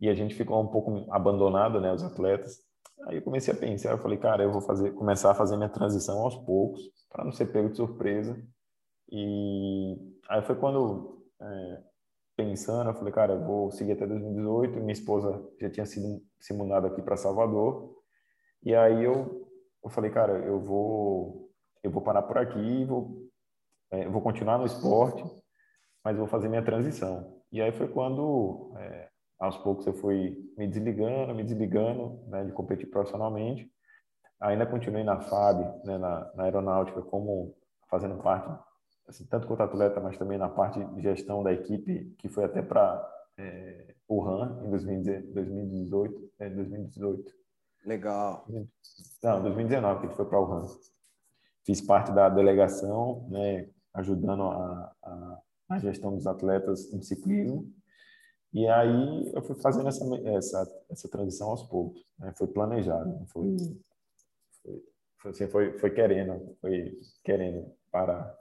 e a gente ficou um pouco abandonado, né, os atletas, Aí eu comecei a pensar, eu falei, cara, eu vou fazer, começar a fazer minha transição aos poucos, para não ser pego de surpresa. E aí foi quando é, pensando, eu falei, cara, eu vou seguir até 2018. Minha esposa já tinha sido se mudado aqui para Salvador. E aí eu, eu falei, cara, eu vou eu vou parar por aqui, vou é, vou continuar no esporte, mas vou fazer minha transição. E aí foi quando é, aos poucos eu fui me desligando, me desligando né, de competir profissionalmente. Ainda continuei na FAB, né, na, na aeronáutica, como fazendo parte assim, tanto quanto atleta, mas também na parte de gestão da equipe, que foi até para é, o RAM em 2018, é, 2018. Legal. Não, 2019 que a gente foi para o RAM. Fiz parte da delegação, né, ajudando a, a, a, gestão dos atletas em ciclismo. E aí eu fui fazendo essa, essa, essa transição aos poucos. Né? Foi planejado, foi, foi, foi, assim, foi, foi querendo, foi querendo parar.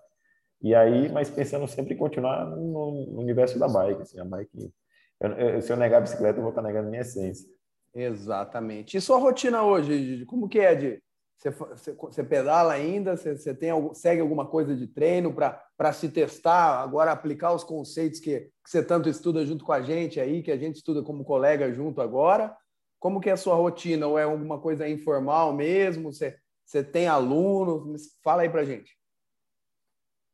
E aí, mas pensando sempre em continuar no, universo da bike. Assim, a bike eu, eu, se eu negar a bicicleta, eu vou estar negando minha essência. Exatamente. E sua rotina hoje, como que é de você, pedala ainda? Você, tem segue alguma coisa de treino para se testar, agora aplicar os conceitos que, que você tanto estuda junto com a gente aí, que a gente estuda como colega junto agora? Como que é a sua rotina? Ou é alguma coisa informal mesmo? Você, você tem alunos? Fala aí para gente.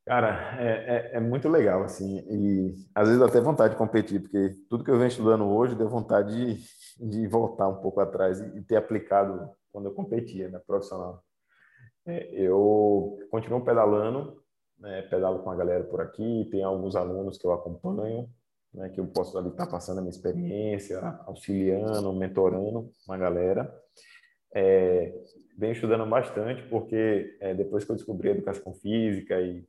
Cara, é, é, é, muito legal, assim, e às vezes dá até vontade de competir, porque tudo que eu venho estudando hoje deu vontade de, de voltar um pouco atrás e, ter aplicado quando eu competia, né, profissional. É, eu continuo pedalando, né, pedalo com a galera por aqui, tem alguns alunos que eu acompanho, né, que eu posso ali estar passando a minha experiência, auxiliando, mentorando uma galera. É, venho estudando bastante, porque é, depois que eu descobri a educação física e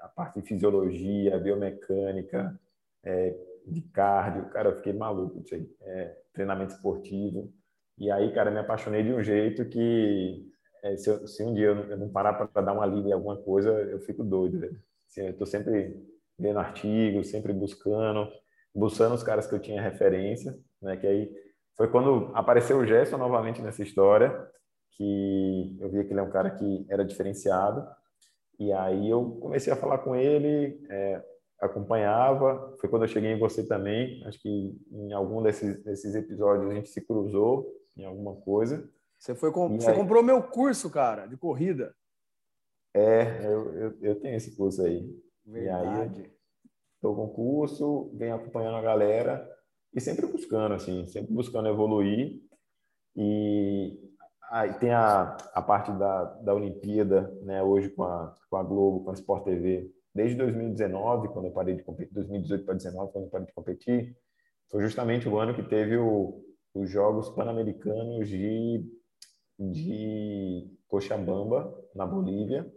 a parte de fisiologia, biomecânica, é, de cardio, cara, eu fiquei maluco disso aí. É, treinamento esportivo. E aí, cara, me apaixonei de um jeito que é, se, eu, se, um dia eu não parar para dar uma lida em alguma coisa, eu fico doido, velho. Assim, eu tô sempre lendo artigos, sempre buscando, buscando os caras que eu tinha referência, né? Que aí foi quando apareceu o Gerson novamente nessa história que eu via que ele é um cara que era diferenciado. E aí eu comecei a falar com ele, é, acompanhava. Foi quando eu cheguei em você também. Acho que em algum desses, desses episódios a gente se cruzou em alguma coisa. Você foi com, você aí... comprou meu curso, cara, de corrida. É, eu, eu, eu tenho esse curso aí. Verdade. E aí estou com o curso, venho acompanhando a galera e sempre buscando, assim, sempre buscando evoluir. E Aí tem a, a parte da, da Olimpíada, né, hoje com a, com a Globo, com a Sport TV. Desde 2019, quando eu parei de competir, 2018 para 2019, quando eu parei de competir, foi justamente o ano que teve o, os Jogos Pan-Americanos de, de Cochabamba, na Bolívia.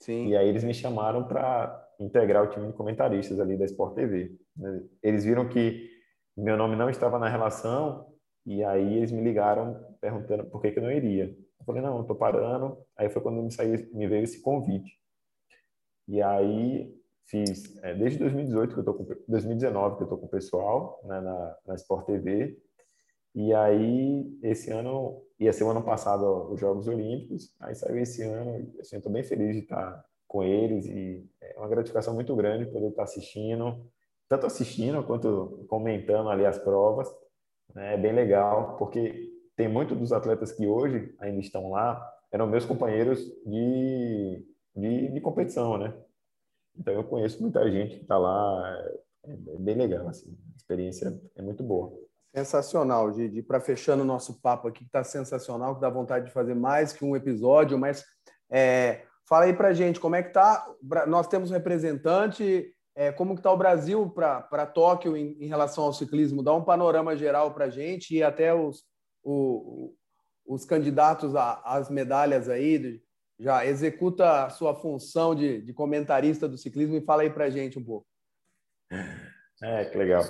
Sim. E aí eles me chamaram para integrar o time de comentaristas ali da Sport TV. Né. Eles viram que meu nome não estava na relação e aí eles me ligaram perguntando por que, que eu não iria. Eu falei, não, eu tô parando. Aí foi quando me, saiu, me veio esse convite. E aí fiz, é, desde 2018 que eu tô com, 2019 que eu tô com o pessoal né, na, na Sport TV. E aí, esse ano, ia ser o ano passado os Jogos Olímpicos, aí saiu esse ano, assim, tô bem feliz de estar com eles e é uma gratificação muito grande poder estar assistindo, tanto assistindo quanto comentando ali as provas. Né? É bem legal, porque tem muitos dos atletas que hoje ainda estão lá, eram meus companheiros de, de, de competição, né? Então eu conheço muita gente que está lá, é, é, bem legal, assim, a experiência é muito boa. Sensacional, Gigi. Para fechando o nosso papo aqui, que está sensacional, que dá vontade de fazer mais que um episódio, mas é, fala aí para gente como é que tá. Nós temos um representante é, como que está o Brasil para Tóquio em, em, relação ao ciclismo? Dá um panorama geral para gente e até os, o, os candidatos às medalhas aí, já executa a sua função de, de comentarista do ciclismo e fala aí para gente um pouco. É, que legal.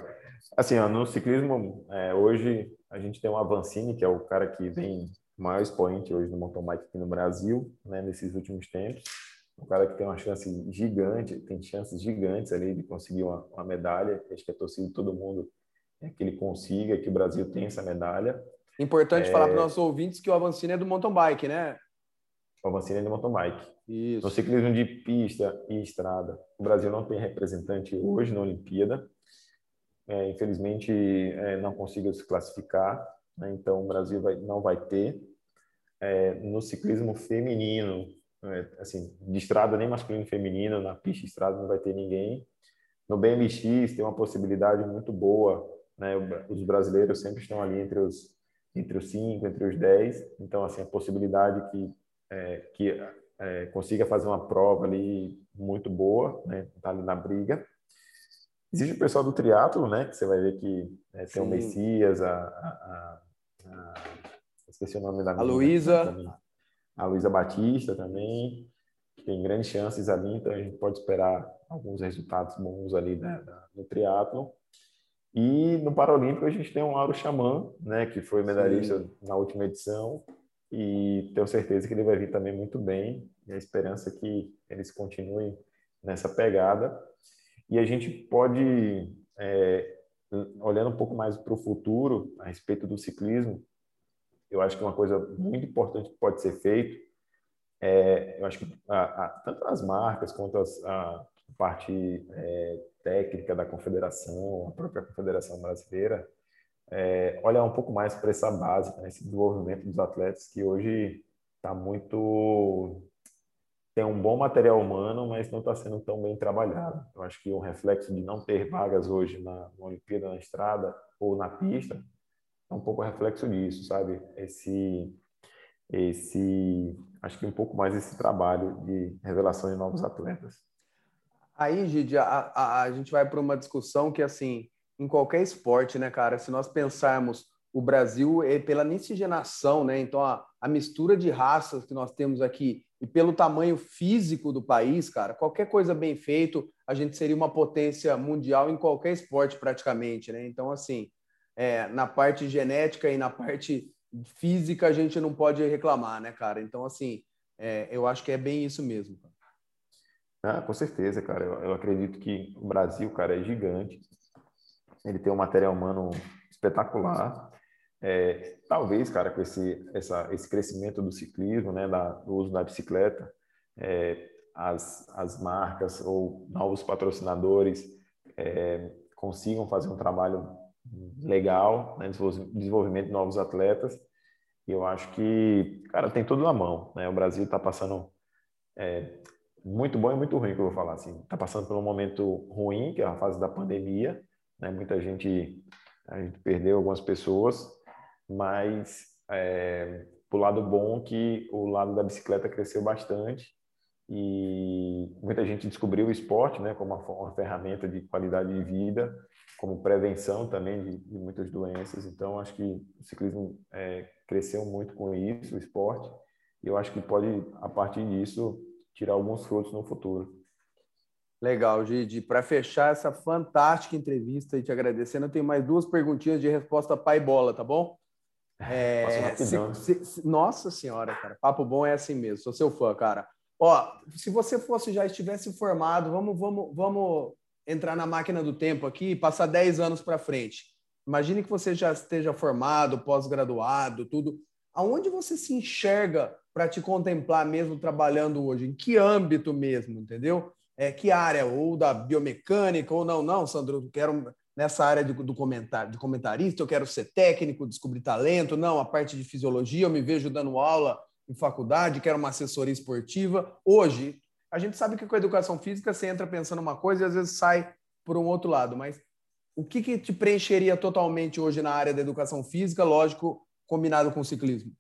Assim, ó, no ciclismo, é, hoje a gente tem o Avancini, que é o cara que vem maior expoente hoje no mountain bike aqui no Brasil, né, nesses últimos tempos um cara que tem uma chance gigante, tem chances gigantes ali de conseguir uma, uma medalha. Acho que a torcida de todo mundo é que ele consiga, que o Brasil tem essa medalha. Importante é... falar para os nossos ouvintes que o Avancini é do mountain bike, né? O Avancini é do mountain bike. Isso. No ciclismo de pista e estrada, o Brasil não tem representante hoje na Olimpíada. É, infelizmente é, não consiga se classificar, né? então o Brasil vai, não vai ter. É, no ciclismo feminino, é, assim, de estrada nem masculino nem feminino, na pista de estrada não vai ter ninguém. No BMX tem uma possibilidade muito boa, né? Os brasileiros sempre estão ali entre os entre os cinco, entre os dez. Então, assim, a possibilidade que é, que é, consiga fazer uma prova ali muito boa, né? Tá ali na briga. Existe o pessoal do triatlo, né? Que você vai ver que é, tem o Messias, a, a, a, a, esqueci o nome da a Luísa, a Luísa Batista também tem grandes chances ali, então a gente pode esperar alguns resultados bons ali né, no triatlo. E no Paralímpico a gente tem o Lauro Xamã, né, que foi medalhista Sim. na última edição, e tenho certeza que ele vai vir também muito bem, e a esperança é que eles continuem nessa pegada. E a gente pode, é, olhando um pouco mais para o futuro, a respeito do ciclismo, eu acho que uma coisa muito importante que pode ser feito é, eu acho que a, a, tanto as marcas quanto as, a parte é, técnica da confederação, a própria confederação brasileira, é, olhar um pouco mais para essa base, né, esse desenvolvimento dos atletas que hoje está muito tem um bom material humano, mas não está sendo tão bem trabalhado. Eu acho que o reflexo de não ter vagas hoje na, na Olimpíada na estrada ou na pista é um pouco reflexo disso, sabe? Esse esse acho que um pouco mais esse trabalho de revelação de novos atletas. Aí, Gide, a, a, a gente vai para uma discussão que, assim, em qualquer esporte, né, cara, se nós pensarmos o Brasil é pela miscigenação, né, então a, a mistura de raças que nós temos aqui e pelo tamanho físico do país, cara, qualquer coisa bem feito, a gente seria uma potência mundial em qualquer esporte praticamente, né? Então, assim, é, na parte genética e na parte física a gente não pode reclamar, né, cara? Então, assim, é, eu acho que é bem isso mesmo. Ah, com certeza, cara. Eu, eu, acredito que o Brasil, cara, é gigante. Ele tem um material humano espetacular. É, talvez, cara, com esse, essa, esse crescimento do ciclismo, né, da, do uso da bicicleta, é, as, as marcas ou novos patrocinadores é, consigam fazer um trabalho legal, né, desenvolvimento de novos atletas. E eu acho que, cara, tem tudo na mão. Né? O Brasil está passando é, muito bom e muito ruim, que eu vou falar assim. Está passando por um momento ruim, que é a fase da pandemia. Né? Muita gente, a gente perdeu algumas pessoas, mas é, o lado bom que o lado da bicicleta cresceu bastante e muita gente descobriu o esporte, né, como uma, uma ferramenta de qualidade de vida como prevenção também de, de muitas doenças. Então, acho que o ciclismo é, cresceu muito com isso, o esporte, e eu acho que pode, a partir disso, tirar alguns frutos no futuro. Legal, Gide. Para fechar essa fantástica entrevista e te agradecendo, eu tenho mais duas perguntinhas de resposta pai bola, tá bom? É, se, se, se, nossa senhora, cara, papo bom é assim mesmo. Sou seu fã, cara. Ó, se você fosse já estivesse formado, vamos, vamos, vamos entrar na máquina do tempo aqui e passar 10 anos para frente. Imagine que você já esteja formado, pós-graduado, tudo. Aonde você se enxerga para te contemplar mesmo trabalhando hoje? Em que âmbito mesmo, entendeu? É, que área? Ou da biomecânica, ou não, não, Sandro, quero nessa área do, do comentário, de comentarista, eu quero ser técnico, descobrir talento, não, a parte de fisiologia, eu me vejo dando aula em faculdade, quero uma assessoria esportiva. Hoje, a gente sabe que com a educação física você entra pensando uma coisa e às vezes sai por um outro lado, mas o que, que te preencheria totalmente hoje na área da educação física, lógico, combinado com o ciclismo?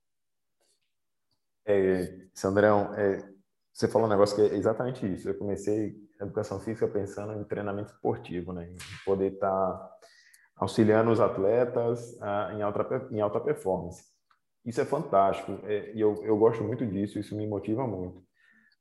É, Sandrão, é, você falou um negócio que é exatamente isso. Eu comecei educação física pensando em treinamento esportivo, né? Em poder estar tá auxiliando os atletas a, em, alta, em alta performance. Isso é fantástico é, e eu, eu gosto muito disso, isso me motiva muito.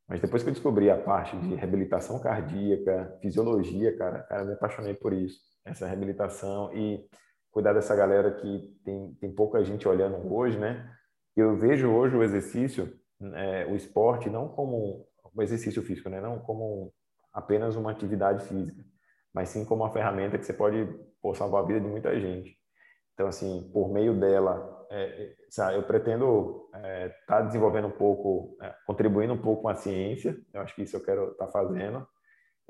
Mas depois que eu descobri a parte de reabilitação cardíaca, fisiologia, cara, cara, me apaixonei por isso. Essa reabilitação e cuidar dessa galera que tem, tem pouca gente olhando hoje, né? Eu vejo hoje o exercício, é, o esporte, não como um exercício físico, né? Não como apenas uma atividade física, mas sim como uma ferramenta que você pode pô, salvar a vida de muita gente. Então, assim, por meio dela, é, é eu pretendo estar é, tá desenvolvendo um pouco, é, contribuindo um pouco com a ciência. Eu acho que isso eu quero estar tá fazendo.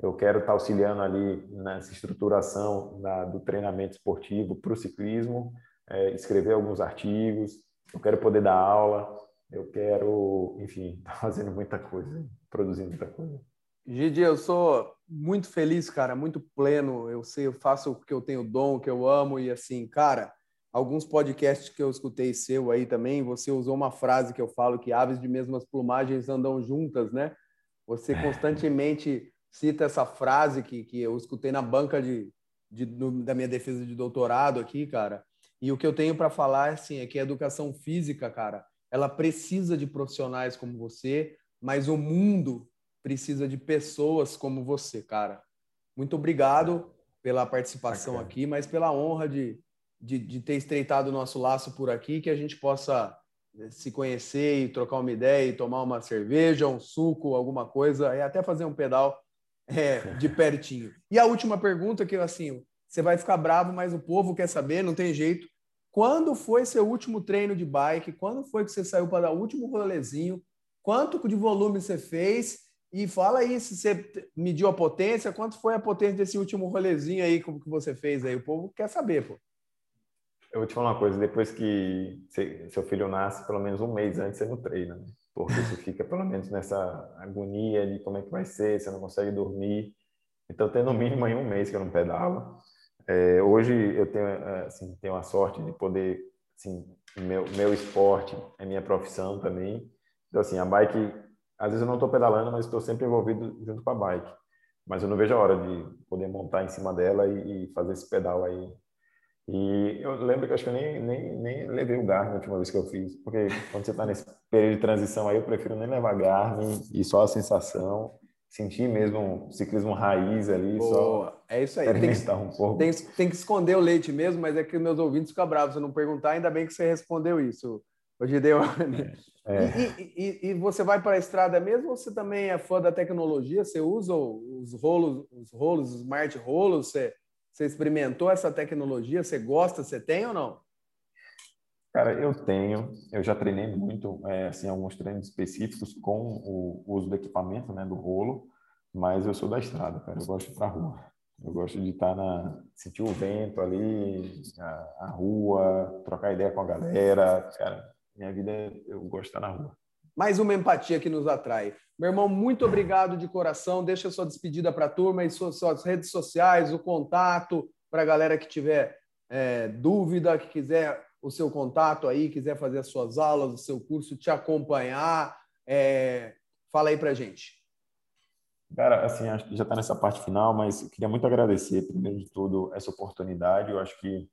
eu quero estar auxiliando ali nessa estruturação da, do treinamento esportivo para o ciclismo, é, escrever alguns artigos, eu quero poder dar aula, eu quero, enfim, estar tá fazendo muita coisa, produzindo muita coisa. Gigi, eu sou muito feliz, cara, muito pleno. Eu sei, eu faço o que eu tenho dom, o que eu amo e assim, cara, alguns podcasts que eu escutei seu aí também, você usou uma frase que eu falo que aves de mesmas plumagens andam juntas, né? Você é. constantemente cita essa frase que, que eu escutei na banca de, de no, da minha defesa de doutorado aqui, cara. E o que eu tenho para falar assim, é que a educação física, cara, ela precisa de profissionais como você, mas o mundo precisa de pessoas como você, cara. Muito obrigado pela participação aqui, mas pela honra de, de, de ter estreitado o nosso laço por aqui, que a gente possa eh, se conhecer e trocar uma ideia e tomar uma cerveja, um suco, alguma coisa, e até fazer um pedal é, de pertinho. E a última pergunta, que assim, você vai ficar bravo, mas o povo quer saber, não tem jeito. Quando foi seu último treino de bike? Quando foi que você saiu para dar o último rolezinho? Quanto de volume você fez? E fala aí se você mediu a potência, quanto foi a potência desse último rolezinho aí como que você fez aí? O povo quer saber, pô. Eu vou te falar uma coisa, depois que seu filho nasce, pelo menos um mês antes você não treina, né? porque você fica pelo menos nessa agonia de como é que vai ser, você não consegue dormir. Então, tem no mínimo aí um mês que eu não pedalo. É, hoje eu tenho, é, assim, tenho a sorte de poder, assim, meu, meu esporte é minha profissão também. Então, assim, a bike, às vezes eu não estou pedalando, mas estou sempre envolvido junto com a bike. Mas eu não vejo a hora de poder montar em cima dela e, e fazer esse pedal aí e eu lembro que acho que eu nem, nem, nem levei o Garmin a última vez que eu fiz, porque quando você está nesse período de transição aí, eu prefiro nem levar Garmin e só a sensação, sentir mesmo um ciclismo raiz ali, Boa. só é isso aí. Tem que, um pouco. Tem, tem, que esconder o leite mesmo, mas é que meus ouvintes ficam bravos se não perguntar, ainda bem que você respondeu isso. Hoje deu. É. E, e, e, você vai para a estrada mesmo ou você também é fã da tecnologia? Você usa os rolos, os rolos, os smart rolos? Você você experimentou essa tecnologia? Você gosta? Você tem ou não? Cara, eu tenho. Eu já treinei muito, é, assim, alguns treinos específicos com o uso do equipamento, né, do rolo, mas eu sou da estrada, cara. Eu gosto de ir pra rua. Eu gosto de estar na sentir o vento ali, a, a rua, trocar ideia com a galera. Cara, minha vida eu gosto de estar na rua. Mais uma empatia que nos atrai. Meu irmão, muito obrigado de coração. Deixa sua despedida para a turma e suas, suas, redes sociais, o contato para a galera que tiver é, dúvida, que quiser o seu contato aí, quiser fazer as suas aulas, o seu curso, te acompanhar. É, fala aí para gente. Cara, assim, acho que já está nessa parte final, mas queria muito agradecer, primeiro de tudo, essa oportunidade. Eu acho que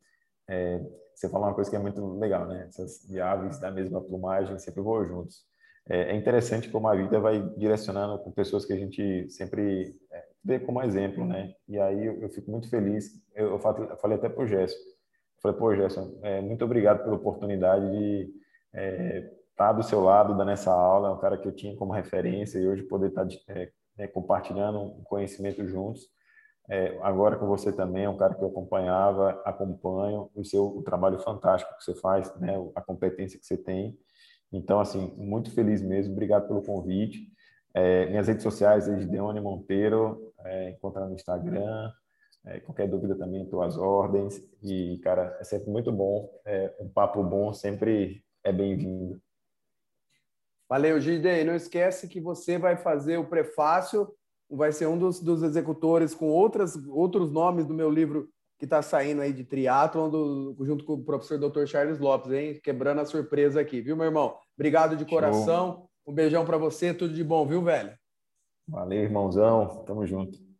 é, você falou uma coisa que é muito legal, né? Essas aves da mesma plumagem sempre voam juntos. É, é interessante como a vida vai direcionando com pessoas que a gente sempre é, vê como exemplo, né? E aí eu, fico muito feliz. Eu, eu falei até para o Gerson. Falei, pô, Gerson, é, muito obrigado pela oportunidade de estar é, tá do seu lado, dando essa aula. É um cara que eu tinha como referência e hoje poder estar tá, é, né, compartilhando um conhecimento juntos. É, agora com você também, é um cara que eu acompanhava, acompanho o seu o trabalho fantástico que você faz, né? A competência que você tem. Então, assim, muito feliz mesmo. Obrigado pelo convite. É, minhas redes sociais, Eddeone Monteiro, é, encontrar no Instagram. É, qualquer dúvida também, às ordens. E, cara, é sempre muito bom. É, um papo bom sempre é bem-vindo. Valeu, Gidei. Não esquece que você vai fazer o prefácio, vai ser um dos, dos executores com outras, outros nomes do meu livro que está saindo aí de triatlon, junto com o professor Dr. Charles Lopes, hein? Quebrando a surpresa aqui, viu, meu irmão? Obrigado de coração. Show. Um beijão para você, tudo de bom, viu, velho? Valeu, irmãozão. Tamo junto.